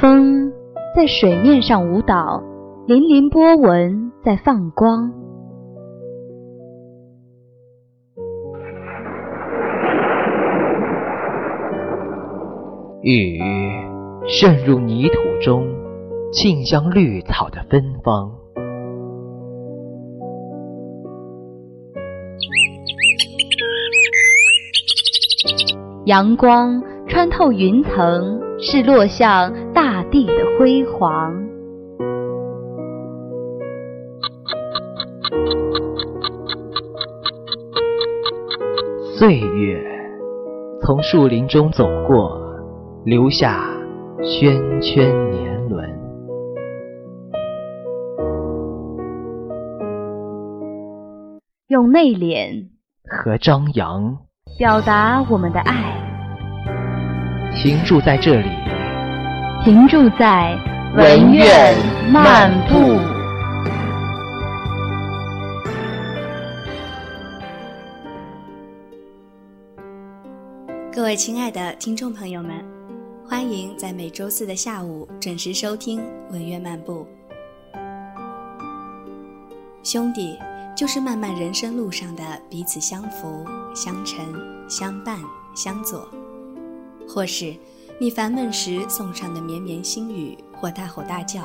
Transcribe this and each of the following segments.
风在水面上舞蹈，粼粼波纹在放光。雨渗入泥土中，沁香绿草的芬芳。阳光穿透云层，是落向大地的辉煌。岁月从树林中走过，留下圈圈年轮。用内敛和张扬表达我们的爱。停住在这里，停住在文苑漫步。各位亲爱的听众朋友们，欢迎在每周四的下午准时收听文苑漫步。兄弟，就是漫漫人生路上的彼此相扶、相成、相伴、相佐。或是你烦闷时送上的绵绵心语，或大吼大叫；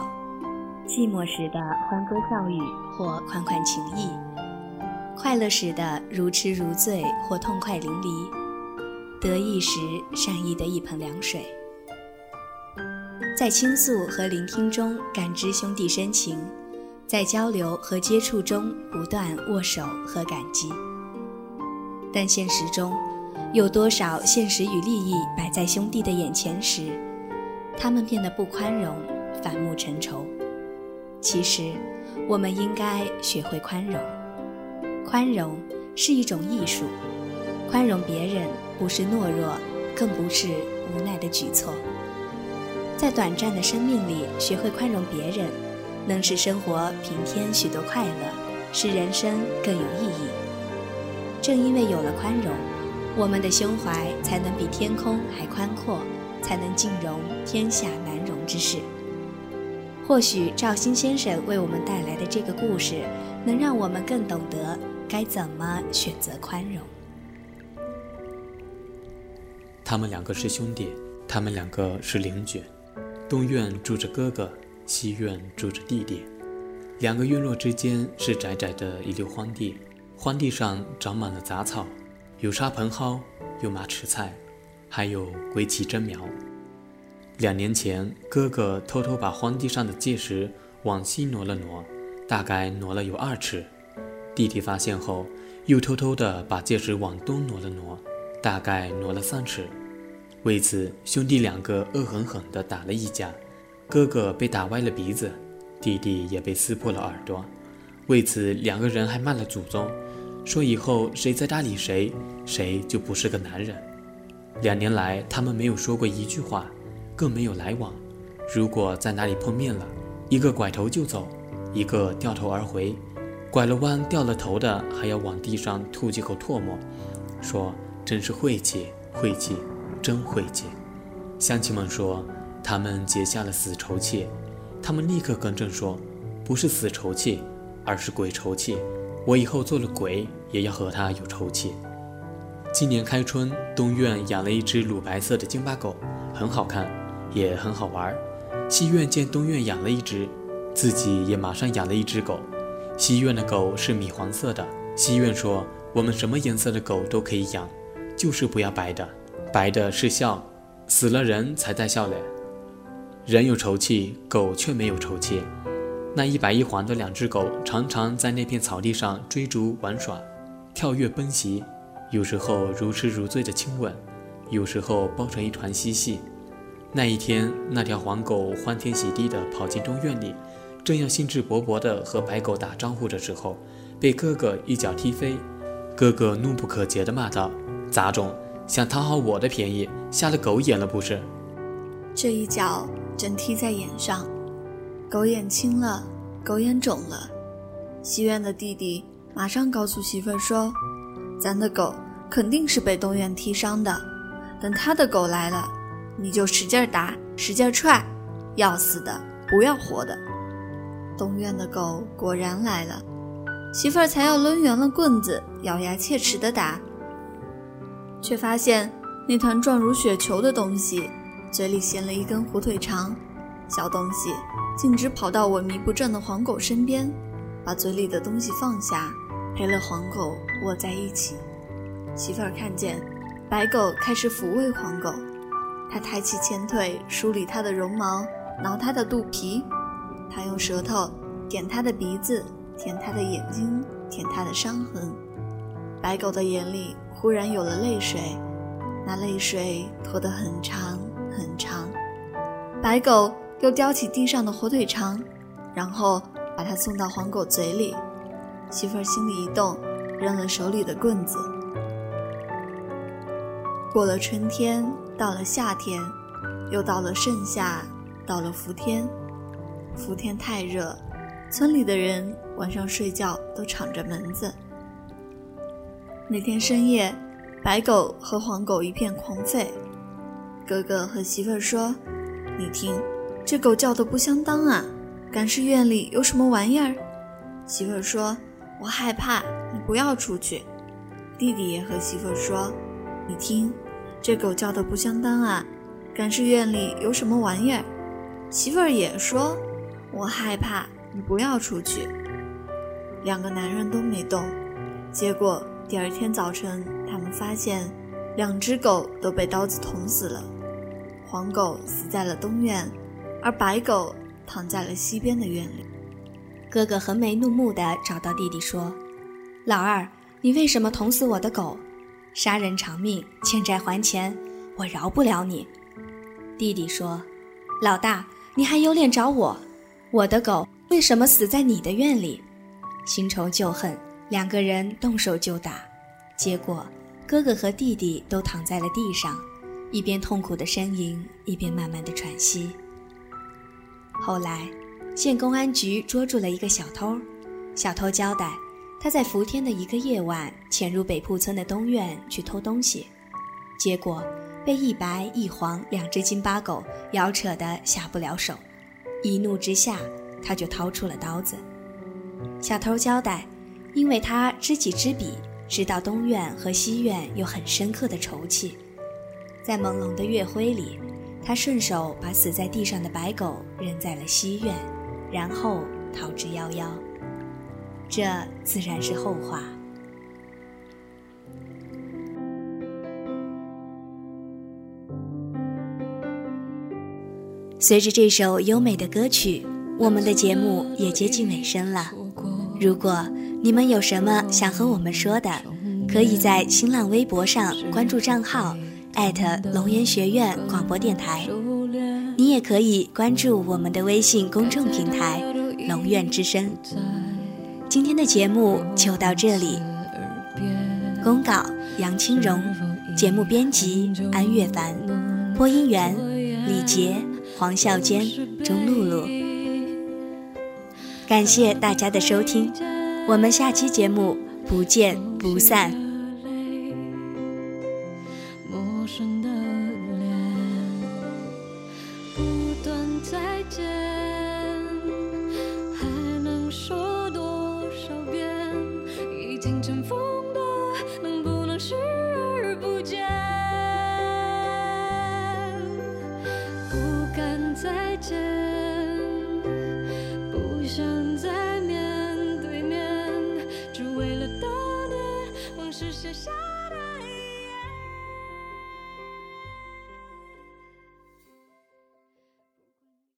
寂寞时的欢歌笑语，或款款情意；快乐时的如痴如醉，或痛快淋漓；得意时善意的一盆凉水。在倾诉和聆听中感知兄弟深情，在交流和接触中不断握手和感激。但现实中，有多少现实与利益摆在兄弟的眼前时，他们变得不宽容，反目成仇。其实，我们应该学会宽容。宽容是一种艺术，宽容别人不是懦弱，更不是无奈的举措。在短暂的生命里，学会宽容别人，能使生活平添许多快乐，使人生更有意义。正因为有了宽容。我们的胸怀才能比天空还宽阔，才能尽容天下难容之事。或许赵鑫先生为我们带来的这个故事，能让我们更懂得该怎么选择宽容。他们两个是兄弟，他们两个是邻居。东院住着哥哥，西院住着弟弟。两个院落之间是窄窄的一溜荒地，荒地上长满了杂草。有沙蓬蒿，有马齿菜，还有鬼旗针苗。两年前，哥哥偷偷把荒地上的界石往西挪了挪，大概挪了有二尺。弟弟发现后，又偷偷地把界石往东挪了挪，大概挪了三尺。为此，兄弟两个恶狠狠地打了一架，哥哥被打歪了鼻子，弟弟也被撕破了耳朵。为此，两个人还骂了祖宗。说以后谁再搭理谁，谁就不是个男人。两年来，他们没有说过一句话，更没有来往。如果在哪里碰面了，一个拐头就走，一个掉头而回。拐了弯掉了头的，还要往地上吐几口唾沫，说：“真是晦气，晦气，真晦气。”乡亲们说他们结下了死仇气，他们立刻更正说：“不是死仇气，而是鬼仇气。”我以后做了鬼，也要和他有仇气。今年开春，东院养了一只乳白色的京巴狗，很好看，也很好玩。西院见东院养了一只，自己也马上养了一只狗。西院的狗是米黄色的。西院说：“我们什么颜色的狗都可以养，就是不要白的，白的是笑，死了人才带笑脸。人有仇气，狗却没有仇气。”那一白一黄的两只狗常常在那片草地上追逐玩耍，跳跃奔袭，有时候如痴如醉的亲吻，有时候抱成一团嬉戏。那一天，那条黄狗欢天喜地地跑进中院里，正要兴致勃勃地和白狗打招呼的时候，被哥哥一脚踢飞。哥哥怒不可遏地骂道：“杂种，想讨好我的便宜，瞎了狗眼了不是？”这一脚真踢在眼上。狗眼青了，狗眼肿了，西院的弟弟马上告诉媳妇儿说：“咱的狗肯定是被东院踢伤的，等他的狗来了，你就使劲打，使劲踹，要死的不要活的。”东院的狗果然来了，媳妇儿才要抡圆了棍子，咬牙切齿地打，却发现那团状如雪球的东西嘴里衔了一根火腿肠，小东西径直跑到萎靡不振的黄狗身边。把嘴里的东西放下，陪了黄狗卧在一起。媳妇儿看见，白狗开始抚慰黄狗，它抬起前腿梳理它的绒毛，挠它的肚皮，它用舌头舔它的鼻子，舔它的眼睛，舔它的伤痕。白狗的眼里忽然有了泪水，那泪水拖得很长很长。白狗又叼起地上的火腿肠，然后。把它送到黄狗嘴里，媳妇儿心里一动，扔了手里的棍子。过了春天，到了夏天，又到了盛夏，到了伏天。伏天太热，村里的人晚上睡觉都敞着门子。那天深夜，白狗和黄狗一片狂吠。哥哥和媳妇儿说：“你听，这狗叫的不相当啊。”赶尸院里有什么玩意儿？媳妇儿说：“我害怕，你不要出去。”弟弟也和媳妇儿说：“你听，这狗叫的不相当啊！赶尸院里有什么玩意儿？”媳妇儿也说：“我害怕，你不要出去。”两个男人都没动。结果第二天早晨，他们发现两只狗都被刀子捅死了，黄狗死在了东院，而白狗。躺在了西边的院里，哥哥横眉怒目地找到弟弟说：“老二，你为什么捅死我的狗？杀人偿命，欠债还钱，我饶不了你。”弟弟说：“老大，你还有脸找我？我的狗为什么死在你的院里？”新仇旧恨，两个人动手就打，结果哥哥和弟弟都躺在了地上，一边痛苦的呻吟，一边慢慢的喘息。后来，县公安局捉住了一个小偷。小偷交代，他在伏天的一个夜晚潜入北铺村的东院去偷东西，结果被一白一黄两只金巴狗咬扯得下不了手。一怒之下，他就掏出了刀子。小偷交代，因为他知己知彼，知道东院和西院有很深刻的仇气，在朦胧的月辉里。他顺手把死在地上的白狗扔在了西院，然后逃之夭夭。这自然是后话。随着这首优美的歌曲，我们的节目也接近尾声了。如果你们有什么想和我们说的，可以在新浪微博上关注账号。艾特龙岩学院广播电台，你也可以关注我们的微信公众平台“龙院之声”。今天的节目就到这里。公告：杨清荣，节目编辑：安月凡，播音员：李杰、黄孝坚、钟露露。感谢大家的收听，我们下期节目不见不散。生的脸不断再见还能说多少遍？已经尘封的能不能视而不见？不敢再见